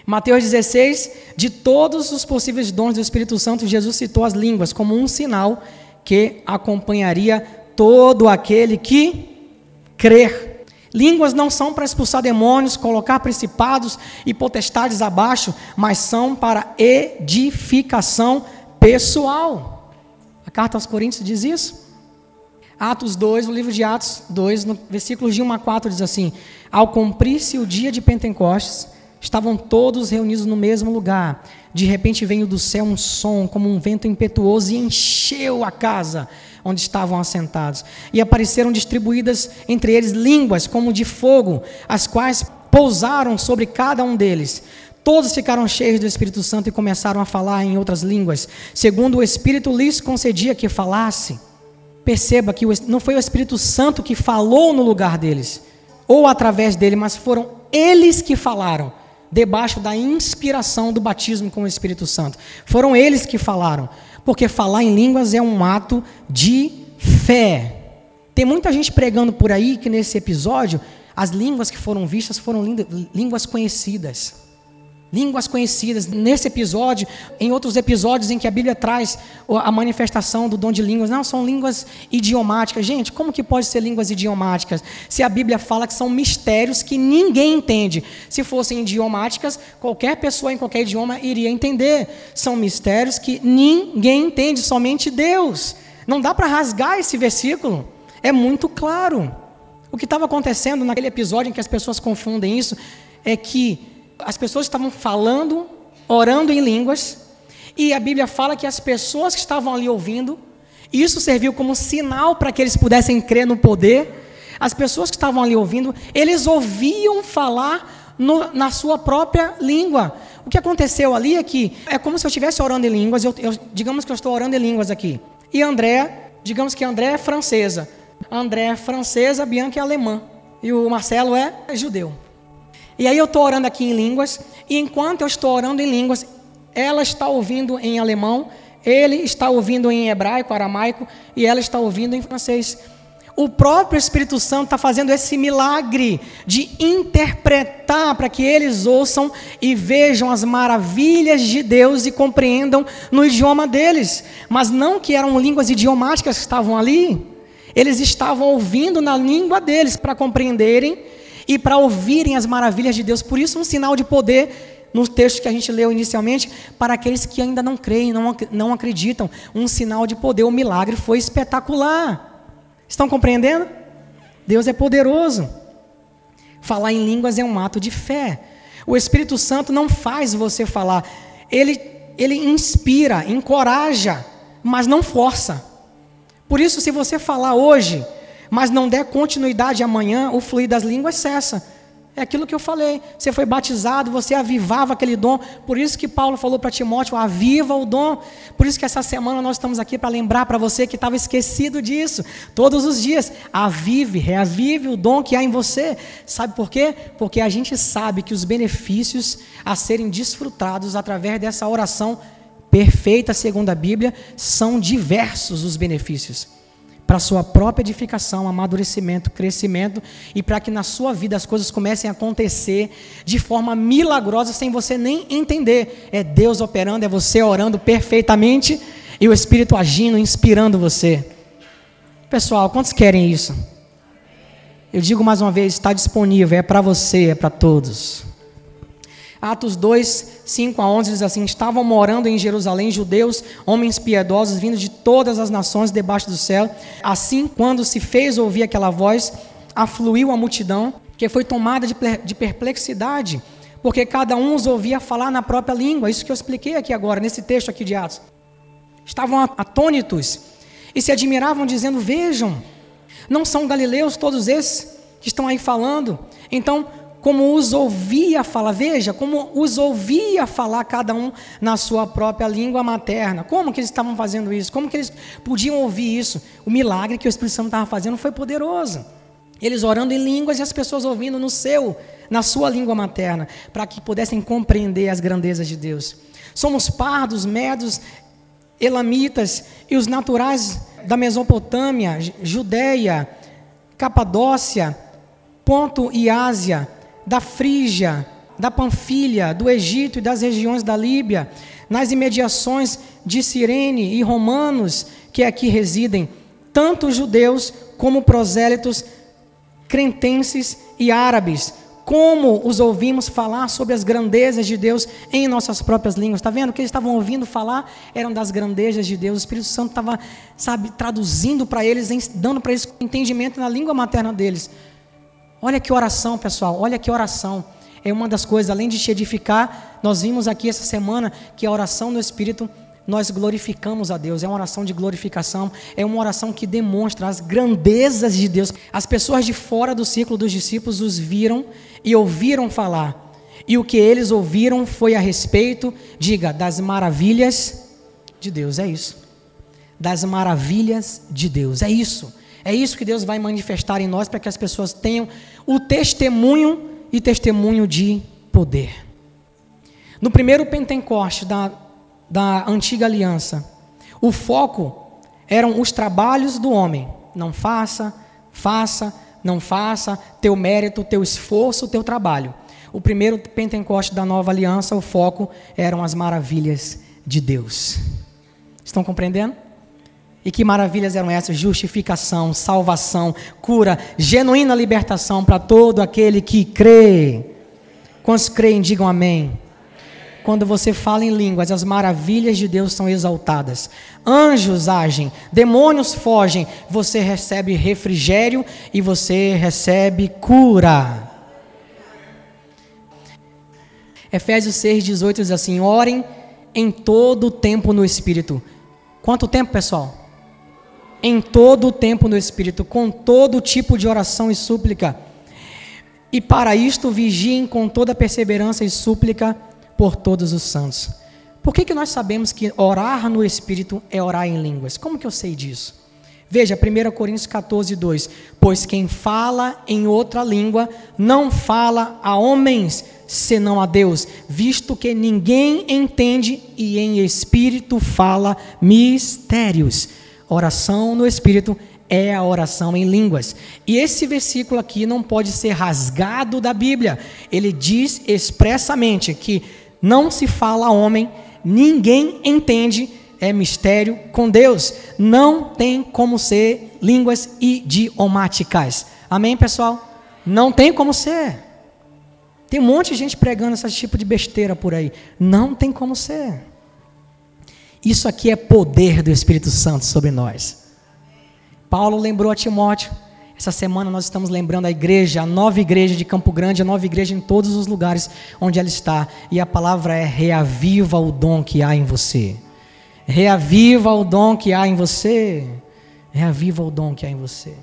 Mateus 16, de todos os possíveis dons do Espírito Santo, Jesus citou as línguas como um sinal que acompanharia todo aquele que crer. Línguas não são para expulsar demônios, colocar principados e potestades abaixo, mas são para edificação pessoal. A carta aos Coríntios diz isso. Atos 2, no livro de Atos 2, no versículos de 1 a 4, diz assim: Ao cumprir-se o dia de Pentecostes, estavam todos reunidos no mesmo lugar. De repente veio do céu um som, como um vento impetuoso, e encheu a casa onde estavam assentados. E apareceram distribuídas entre eles línguas como de fogo, as quais pousaram sobre cada um deles. Todos ficaram cheios do Espírito Santo e começaram a falar em outras línguas, segundo o Espírito lhes concedia que falasse. Perceba que não foi o Espírito Santo que falou no lugar deles, ou através dele, mas foram eles que falaram debaixo da inspiração do batismo com o Espírito Santo. Foram eles que falaram, porque falar em línguas é um ato de fé. Tem muita gente pregando por aí que nesse episódio as línguas que foram vistas foram línguas conhecidas línguas conhecidas. Nesse episódio, em outros episódios em que a Bíblia traz a manifestação do dom de línguas, não são línguas idiomáticas. Gente, como que pode ser línguas idiomáticas? Se a Bíblia fala que são mistérios que ninguém entende. Se fossem idiomáticas, qualquer pessoa em qualquer idioma iria entender. São mistérios que ninguém entende, somente Deus. Não dá para rasgar esse versículo. É muito claro. O que estava acontecendo naquele episódio em que as pessoas confundem isso é que as pessoas estavam falando, orando em línguas, e a Bíblia fala que as pessoas que estavam ali ouvindo, isso serviu como sinal para que eles pudessem crer no poder. As pessoas que estavam ali ouvindo, eles ouviam falar no, na sua própria língua. O que aconteceu ali é que é como se eu estivesse orando em línguas, eu, eu, digamos que eu estou orando em línguas aqui. E André, digamos que André é francesa. André é francesa, Bianca é alemã. E o Marcelo é judeu. E aí eu estou orando aqui em línguas, e enquanto eu estou orando em línguas, ela está ouvindo em alemão, ele está ouvindo em hebraico, aramaico, e ela está ouvindo em francês. O próprio Espírito Santo está fazendo esse milagre de interpretar para que eles ouçam e vejam as maravilhas de Deus e compreendam no idioma deles. Mas não que eram línguas idiomáticas que estavam ali, eles estavam ouvindo na língua deles para compreenderem e para ouvirem as maravilhas de Deus. Por isso, um sinal de poder no texto que a gente leu inicialmente, para aqueles que ainda não creem, não, não acreditam. Um sinal de poder, o milagre foi espetacular. Estão compreendendo? Deus é poderoso. Falar em línguas é um ato de fé. O Espírito Santo não faz você falar, ele, ele inspira, encoraja, mas não força. Por isso, se você falar hoje, mas não der continuidade amanhã, o fluir das línguas cessa. É aquilo que eu falei. Você foi batizado, você avivava aquele dom. Por isso que Paulo falou para Timóteo: aviva o dom. Por isso que essa semana nós estamos aqui para lembrar para você que estava esquecido disso. Todos os dias, avive, reavive o dom que há em você. Sabe por quê? Porque a gente sabe que os benefícios a serem desfrutados através dessa oração perfeita, segundo a Bíblia, são diversos os benefícios para sua própria edificação, amadurecimento, crescimento e para que na sua vida as coisas comecem a acontecer de forma milagrosa sem você nem entender. É Deus operando, é você orando perfeitamente e o Espírito agindo, inspirando você. Pessoal, quantos querem isso? Eu digo mais uma vez, está disponível, é para você, é para todos. Atos 2, 5 a 11 diz assim: Estavam morando em Jerusalém judeus, homens piedosos, vindos de todas as nações debaixo do céu. Assim, quando se fez ouvir aquela voz, afluiu a multidão, que foi tomada de perplexidade, porque cada um os ouvia falar na própria língua. Isso que eu expliquei aqui agora, nesse texto aqui de Atos. Estavam atônitos e se admiravam, dizendo: Vejam, não são galileus todos esses que estão aí falando? Então, como os ouvia falar, veja, como os ouvia falar cada um na sua própria língua materna. Como que eles estavam fazendo isso? Como que eles podiam ouvir isso? O milagre que o Espírito Santo estava fazendo foi poderoso. Eles orando em línguas e as pessoas ouvindo no seu, na sua língua materna, para que pudessem compreender as grandezas de Deus. Somos pardos, medos, elamitas e os naturais da Mesopotâmia, Judéia, Capadócia, Ponto e Ásia, da Frígia, da Panfilha, do Egito e das regiões da Líbia, nas imediações de Cirene e romanos que aqui residem, tanto judeus como prosélitos, cretenses e árabes, como os ouvimos falar sobre as grandezas de Deus em nossas próprias línguas. Está vendo? O que eles estavam ouvindo falar eram das grandezas de Deus. O Espírito Santo estava, sabe, traduzindo para eles, dando para eles entendimento na língua materna deles. Olha que oração, pessoal, olha que oração. É uma das coisas, além de te edificar, nós vimos aqui essa semana que a oração no Espírito, nós glorificamos a Deus. É uma oração de glorificação, é uma oração que demonstra as grandezas de Deus. As pessoas de fora do círculo dos discípulos os viram e ouviram falar. E o que eles ouviram foi a respeito, diga, das maravilhas de Deus. É isso. Das maravilhas de Deus. É isso. É isso que Deus vai manifestar em nós para que as pessoas tenham o testemunho e testemunho de poder. No primeiro Pentecoste da, da antiga aliança, o foco eram os trabalhos do homem. Não faça, faça, não faça, teu mérito, teu esforço, teu trabalho. O primeiro Pentecoste da nova aliança, o foco eram as maravilhas de Deus. Estão compreendendo? E que maravilhas eram essas? Justificação, salvação, cura, genuína libertação para todo aquele que crê. Quantos creem, digam amém. Quando você fala em línguas, as maravilhas de Deus são exaltadas. Anjos agem, demônios fogem, você recebe refrigério e você recebe cura. Efésios 6,18 diz assim: orem em todo o tempo no Espírito. Quanto tempo, pessoal? Em todo o tempo no Espírito, com todo tipo de oração e súplica. E para isto vigiem com toda perseverança e súplica por todos os santos. Por que, que nós sabemos que orar no Espírito é orar em línguas? Como que eu sei disso? Veja, 1 Coríntios 14, 2: Pois quem fala em outra língua não fala a homens, senão a Deus, visto que ninguém entende e em espírito fala mistérios. Oração no Espírito é a oração em línguas. E esse versículo aqui não pode ser rasgado da Bíblia. Ele diz expressamente que não se fala homem, ninguém entende, é mistério com Deus. Não tem como ser línguas idiomáticas. Amém, pessoal? Não tem como ser. Tem um monte de gente pregando esse tipo de besteira por aí. Não tem como ser. Isso aqui é poder do Espírito Santo sobre nós. Paulo lembrou a Timóteo. Essa semana nós estamos lembrando a igreja, a nova igreja de Campo Grande, a nova igreja em todos os lugares onde ela está. E a palavra é: reaviva o dom que há em você. Reaviva o dom que há em você. Reaviva o dom que há em você.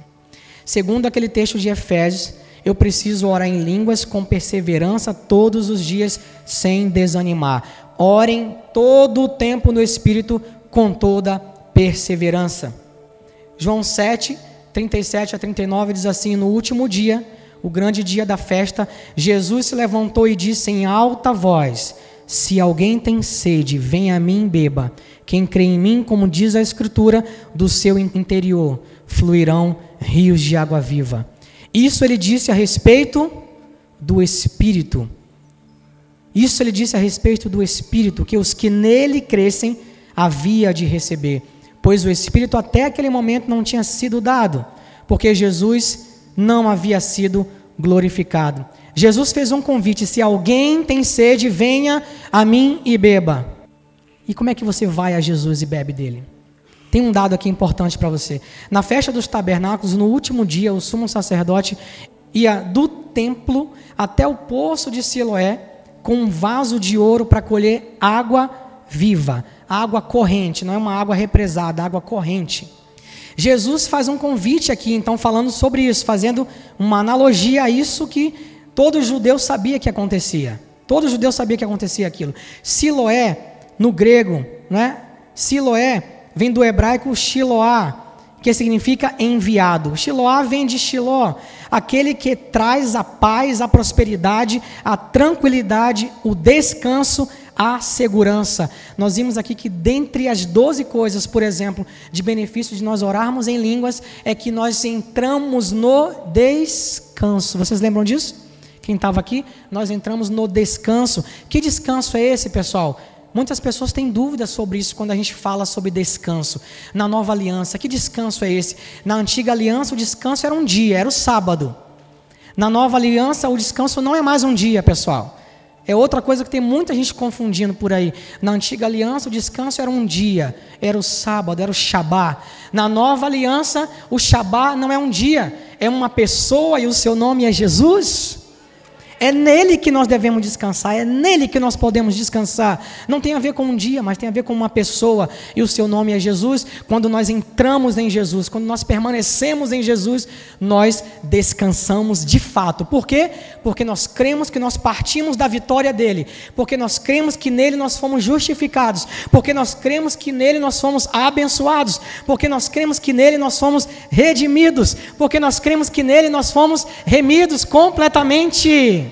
Segundo aquele texto de Efésios, eu preciso orar em línguas com perseverança todos os dias, sem desanimar. Orem todo o tempo no Espírito com toda perseverança. João 7, 37 a 39 diz assim: No último dia, o grande dia da festa, Jesus se levantou e disse em alta voz: Se alguém tem sede, venha a mim e beba. Quem crê em mim, como diz a Escritura, do seu interior fluirão rios de água viva. Isso ele disse a respeito do Espírito. Isso ele disse a respeito do Espírito, que os que nele crescem havia de receber, pois o Espírito até aquele momento não tinha sido dado, porque Jesus não havia sido glorificado. Jesus fez um convite: se alguém tem sede, venha a mim e beba. E como é que você vai a Jesus e bebe dele? Tem um dado aqui importante para você. Na festa dos tabernáculos, no último dia, o sumo sacerdote ia do templo até o poço de Siloé com um vaso de ouro para colher água viva, água corrente, não é uma água represada, água corrente. Jesus faz um convite aqui, então, falando sobre isso, fazendo uma analogia a isso que todo judeu sabia que acontecia. Todo judeu sabia que acontecia aquilo. Siloé, no grego, né? Siloé vem do hebraico Shiloá, que significa enviado. Shiloá vem de Shiló, aquele que traz a paz, a prosperidade, a tranquilidade, o descanso, a segurança. Nós vimos aqui que dentre as 12 coisas, por exemplo, de benefício de nós orarmos em línguas, é que nós entramos no descanso. Vocês lembram disso? Quem estava aqui, nós entramos no descanso. Que descanso é esse, pessoal? Muitas pessoas têm dúvidas sobre isso quando a gente fala sobre descanso. Na nova aliança, que descanso é esse? Na antiga aliança, o descanso era um dia, era o sábado. Na nova aliança, o descanso não é mais um dia, pessoal. É outra coisa que tem muita gente confundindo por aí. Na antiga aliança, o descanso era um dia, era o sábado, era o Shabá. Na nova aliança, o Shabá não é um dia, é uma pessoa e o seu nome é Jesus. É nele que nós devemos descansar, é nele que nós podemos descansar. Não tem a ver com um dia, mas tem a ver com uma pessoa, e o seu nome é Jesus. Quando nós entramos em Jesus, quando nós permanecemos em Jesus, nós descansamos de fato. Por quê? Porque nós cremos que nós partimos da vitória dele, porque nós cremos que nele nós fomos justificados, porque nós cremos que nele nós fomos abençoados, porque nós cremos que nele nós fomos redimidos, porque nós cremos que nele nós fomos remidos completamente.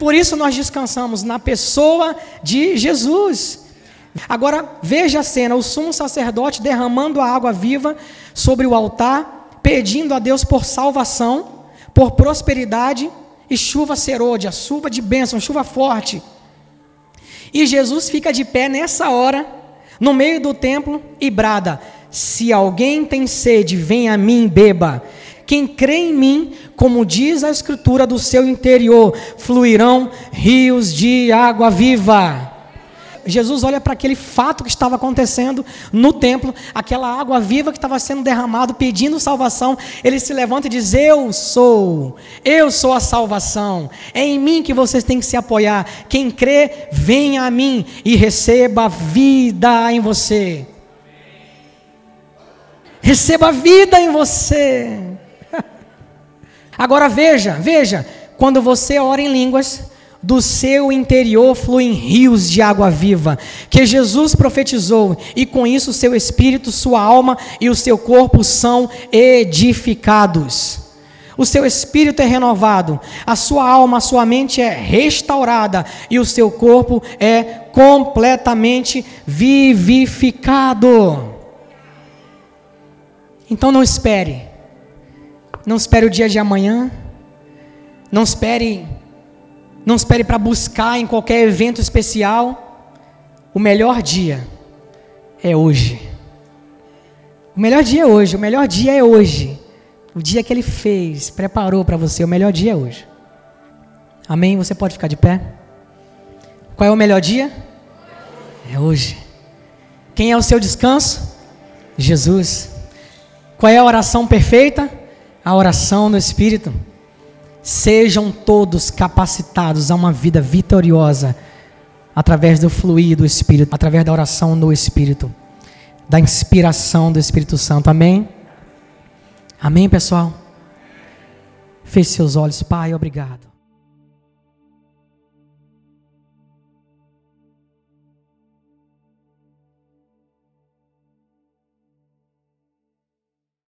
Por isso nós descansamos na pessoa de Jesus. Agora veja a cena: o sumo sacerdote derramando a água viva sobre o altar, pedindo a Deus por salvação, por prosperidade e chuva serôdia, chuva de bênção, chuva forte. E Jesus fica de pé nessa hora, no meio do templo, e brada: Se alguém tem sede, vem a mim, beba. Quem crê em mim, como diz a Escritura, do seu interior fluirão rios de água viva. Jesus olha para aquele fato que estava acontecendo no templo, aquela água viva que estava sendo derramada, pedindo salvação. Ele se levanta e diz: Eu sou, eu sou a salvação. É em mim que vocês têm que se apoiar. Quem crê, venha a mim e receba vida em você. Receba vida em você. Agora veja, veja, quando você ora em línguas, do seu interior fluem rios de água viva, que Jesus profetizou, e com isso seu espírito, sua alma e o seu corpo são edificados. O seu espírito é renovado, a sua alma, a sua mente é restaurada e o seu corpo é completamente vivificado. Então não espere não espere o dia de amanhã. Não espere não espere para buscar em qualquer evento especial. O melhor dia é hoje. O melhor dia é hoje, o melhor dia é hoje. O dia que ele fez, preparou para você, o melhor dia é hoje. Amém? Você pode ficar de pé? Qual é o melhor dia? É hoje. Quem é o seu descanso? Jesus. Qual é a oração perfeita? A oração no Espírito. Sejam todos capacitados a uma vida vitoriosa através do fluir do Espírito, através da oração no Espírito, da inspiração do Espírito Santo. Amém? Amém, pessoal? Feche seus olhos, Pai, obrigado.